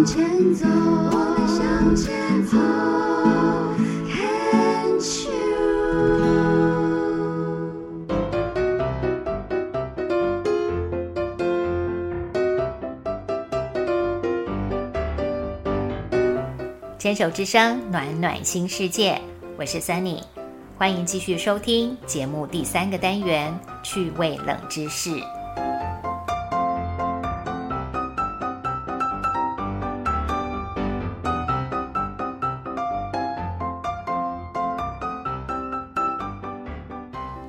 向前走，我们向前走，Can't you？牵手之声，暖暖新世界，我是 Sunny，欢迎继续收听节目第三个单元趣味冷知识。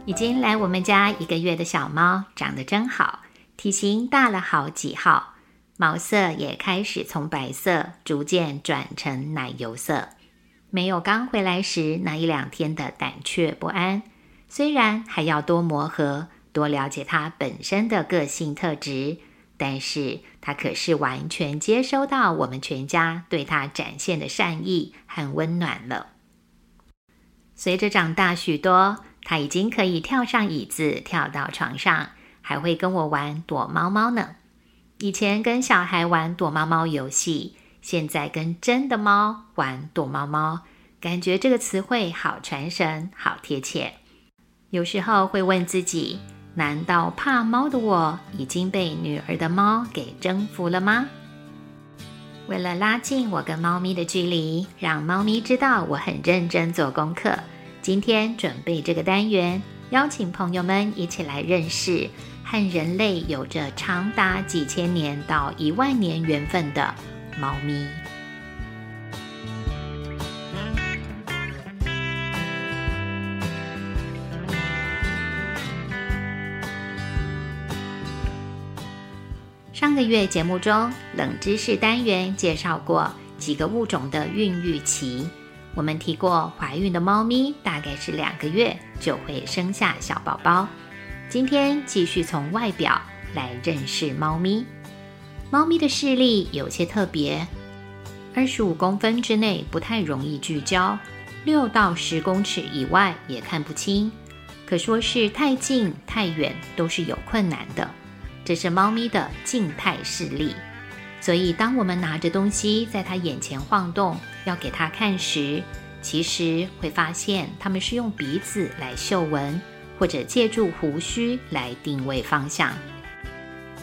已经来我们家一个月的小猫长得真好，体型大了好几号，毛色也开始从白色逐渐转成奶油色，没有刚回来时那一两天的胆怯不安。虽然还要多磨合，多了解它本身的个性特质，但是它可是完全接收到我们全家对它展现的善意和温暖了。随着长大许多。它已经可以跳上椅子，跳到床上，还会跟我玩躲猫猫呢。以前跟小孩玩躲猫猫游戏，现在跟真的猫玩躲猫猫，感觉这个词汇好传神，好贴切。有时候会问自己：难道怕猫的我已经被女儿的猫给征服了吗？为了拉近我跟猫咪的距离，让猫咪知道我很认真做功课。今天准备这个单元，邀请朋友们一起来认识和人类有着长达几千年到一万年缘分的猫咪。上个月节目中，冷知识单元介绍过几个物种的孕育期。我们提过，怀孕的猫咪大概是两个月就会生下小宝宝。今天继续从外表来认识猫咪。猫咪的视力有些特别，二十五公分之内不太容易聚焦，六到十公尺以外也看不清，可说是太近太远都是有困难的。这是猫咪的静态视力。所以，当我们拿着东西在它眼前晃动，要给它看时，其实会发现它们是用鼻子来嗅闻，或者借助胡须来定位方向。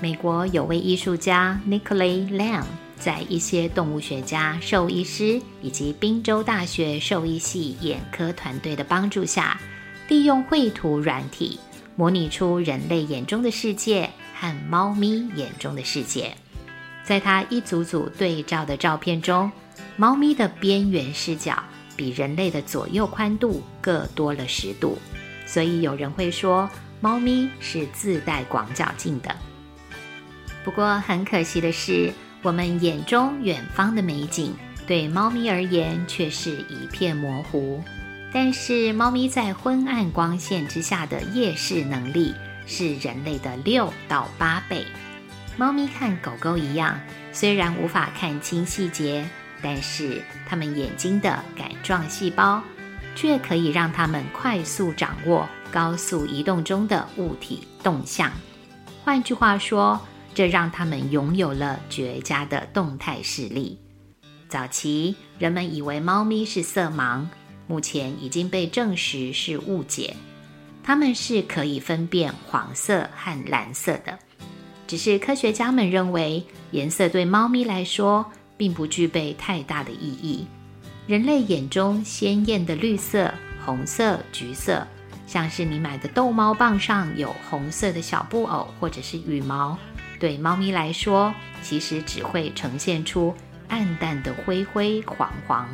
美国有位艺术家 Nicolay Lamb 在一些动物学家、兽医师以及宾州大学兽医系眼科团队的帮助下，利用绘图软体模拟出人类眼中的世界和猫咪眼中的世界。在他一组组对照的照片中，猫咪的边缘视角比人类的左右宽度各多了十度，所以有人会说猫咪是自带广角镜的。不过很可惜的是，我们眼中远方的美景对猫咪而言却是一片模糊。但是猫咪在昏暗光线之下的夜视能力是人类的六到八倍。猫咪看狗狗一样，虽然无法看清细节，但是它们眼睛的感状细胞却可以让它们快速掌握高速移动中的物体动向。换句话说，这让它们拥有了绝佳的动态视力。早期人们以为猫咪是色盲，目前已经被证实是误解，它们是可以分辨黄色和蓝色的。只是科学家们认为，颜色对猫咪来说并不具备太大的意义。人类眼中鲜艳的绿色、红色、橘色，像是你买的逗猫棒上有红色的小布偶或者是羽毛，对猫咪来说，其实只会呈现出暗淡的灰灰黄黄。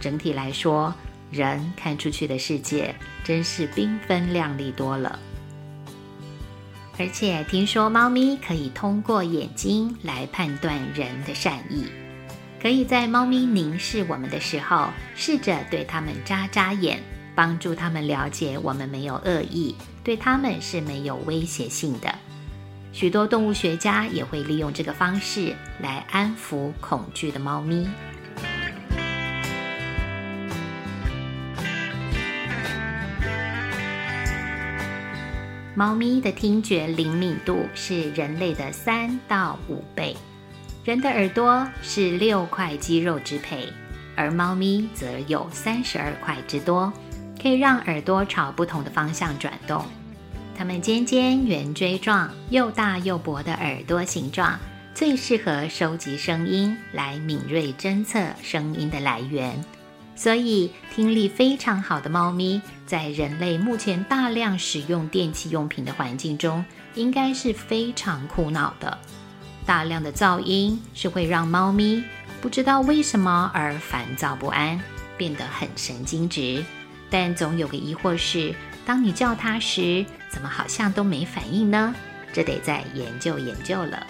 整体来说，人看出去的世界真是缤纷亮丽多了。而且听说猫咪可以通过眼睛来判断人的善意，可以在猫咪凝视我们的时候，试着对它们眨眨眼，帮助它们了解我们没有恶意，对它们是没有威胁性的。许多动物学家也会利用这个方式来安抚恐惧的猫咪。猫咪的听觉灵敏度是人类的三到五倍。人的耳朵是六块肌肉支配，而猫咪则有三十二块之多，可以让耳朵朝不同的方向转动。它们尖尖圆锥状、又大又薄的耳朵形状，最适合收集声音来敏锐侦测声音的来源。所以，听力非常好的猫咪，在人类目前大量使用电器用品的环境中，应该是非常苦恼的。大量的噪音是会让猫咪不知道为什么而烦躁不安，变得很神经质。但总有个疑惑是：当你叫它时，怎么好像都没反应呢？这得再研究研究了。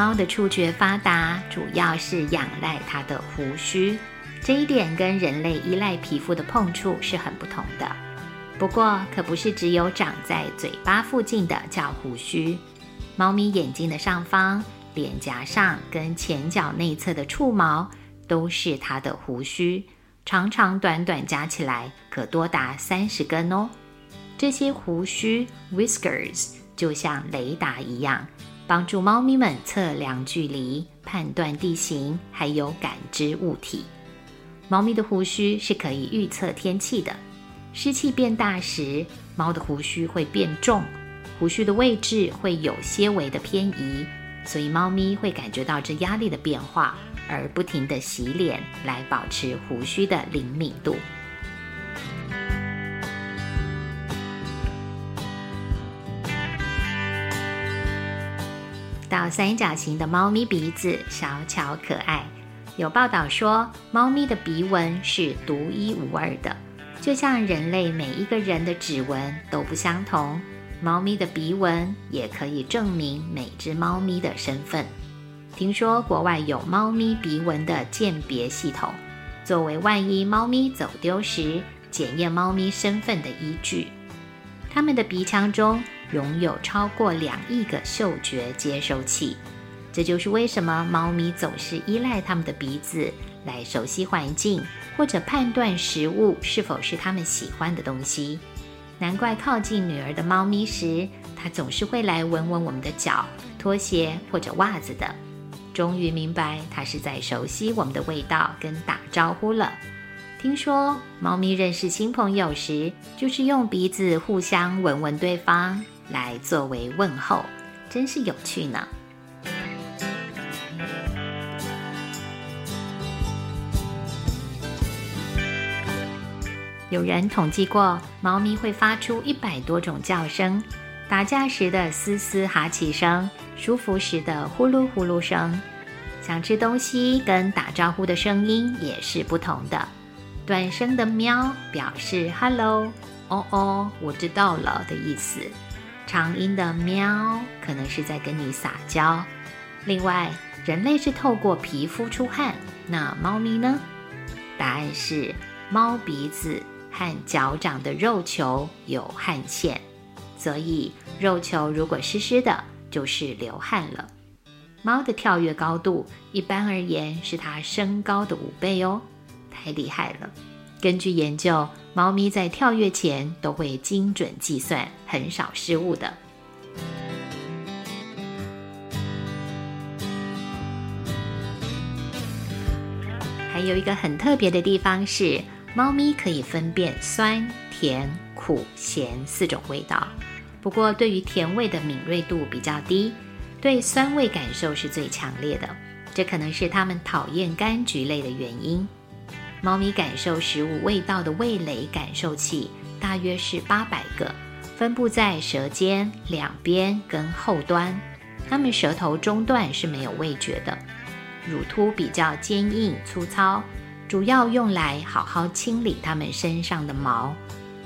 猫的触觉发达，主要是仰赖它的胡须。这一点跟人类依赖皮肤的碰触是很不同的。不过，可不是只有长在嘴巴附近的叫胡须。猫咪眼睛的上方、脸颊上跟前脚内侧的触毛都是它的胡须，长长短短加起来可多达三十根哦。这些胡须 （whiskers） 就像雷达一样，帮助猫咪们测量距离、判断地形，还有感知物体。猫咪的胡须是可以预测天气的。湿气变大时，猫的胡须会变重，胡须的位置会有些微的偏移，所以猫咪会感觉到这压力的变化，而不停的洗脸来保持胡须的灵敏度。到三角形的猫咪鼻子小巧可爱。有报道说，猫咪的鼻纹是独一无二的，就像人类每一个人的指纹都不相同，猫咪的鼻纹也可以证明每只猫咪的身份。听说国外有猫咪鼻纹的鉴别系统，作为万一猫咪走丢时检验猫咪身份的依据。它们的鼻腔中拥有超过两亿个嗅觉接收器。这就是为什么猫咪总是依赖它们的鼻子来熟悉环境，或者判断食物是否是它们喜欢的东西。难怪靠近女儿的猫咪时，它总是会来闻闻我们的脚、拖鞋或者袜子的。终于明白，它是在熟悉我们的味道跟打招呼了。听说猫咪认识新朋友时，就是用鼻子互相闻闻对方来作为问候，真是有趣呢。有人统计过，猫咪会发出一百多种叫声：打架时的嘶嘶哈气声，舒服时的呼噜呼噜声，想吃东西跟打招呼的声音也是不同的。短声的喵表示 “hello”，哦哦，我知道了的意思；长音的喵可能是在跟你撒娇。另外，人类是透过皮肤出汗，那猫咪呢？答案是猫鼻子。和脚掌的肉球有汗腺，所以肉球如果湿湿的，就是流汗了。猫的跳跃高度一般而言是它身高的五倍哦，太厉害了！根据研究，猫咪在跳跃前都会精准计算，很少失误的。还有一个很特别的地方是。猫咪可以分辨酸、甜、苦、咸四种味道，不过对于甜味的敏锐度比较低，对酸味感受是最强烈的。这可能是它们讨厌柑橘类的原因。猫咪感受食物味道的味蕾感受器大约是八百个，分布在舌尖两边跟后端。它们舌头中段是没有味觉的，乳突比较坚硬粗糙。主要用来好好清理它们身上的毛。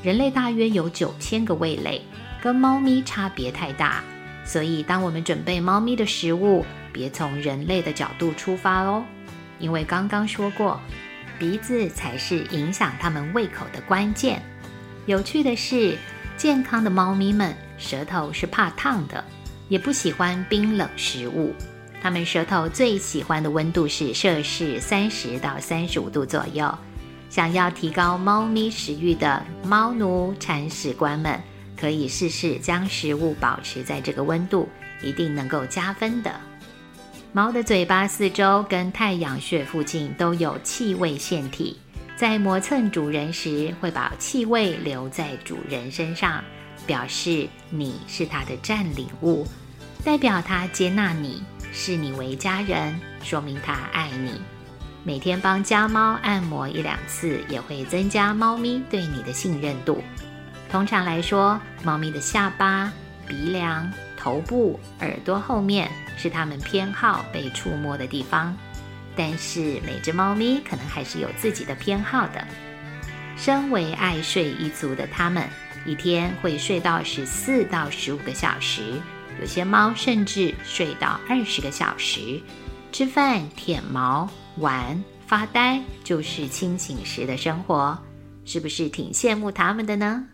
人类大约有九千个味蕾，跟猫咪差别太大，所以当我们准备猫咪的食物，别从人类的角度出发哦，因为刚刚说过，鼻子才是影响它们胃口的关键。有趣的是，健康的猫咪们舌头是怕烫的，也不喜欢冰冷食物。它们舌头最喜欢的温度是摄氏三十到三十五度左右，想要提高猫咪食欲的猫奴铲屎官们，可以试试将食物保持在这个温度，一定能够加分的。猫的嘴巴四周跟太阳穴附近都有气味腺体，在磨蹭主人时，会把气味留在主人身上，表示你是它的占领物，代表它接纳你，视你为家人，说明它爱你。每天帮家猫按摩一两次，也会增加猫咪对你的信任度。通常来说，猫咪的下巴、鼻梁、头部、耳朵后面是它们偏好被触摸的地方。但是每只猫咪可能还是有自己的偏好的。身为爱睡一族的它们，一天会睡到十四到十五个小时，有些猫甚至睡到二十个小时。吃饭、舔毛、玩、发呆，就是清醒时的生活，是不是挺羡慕它们的呢？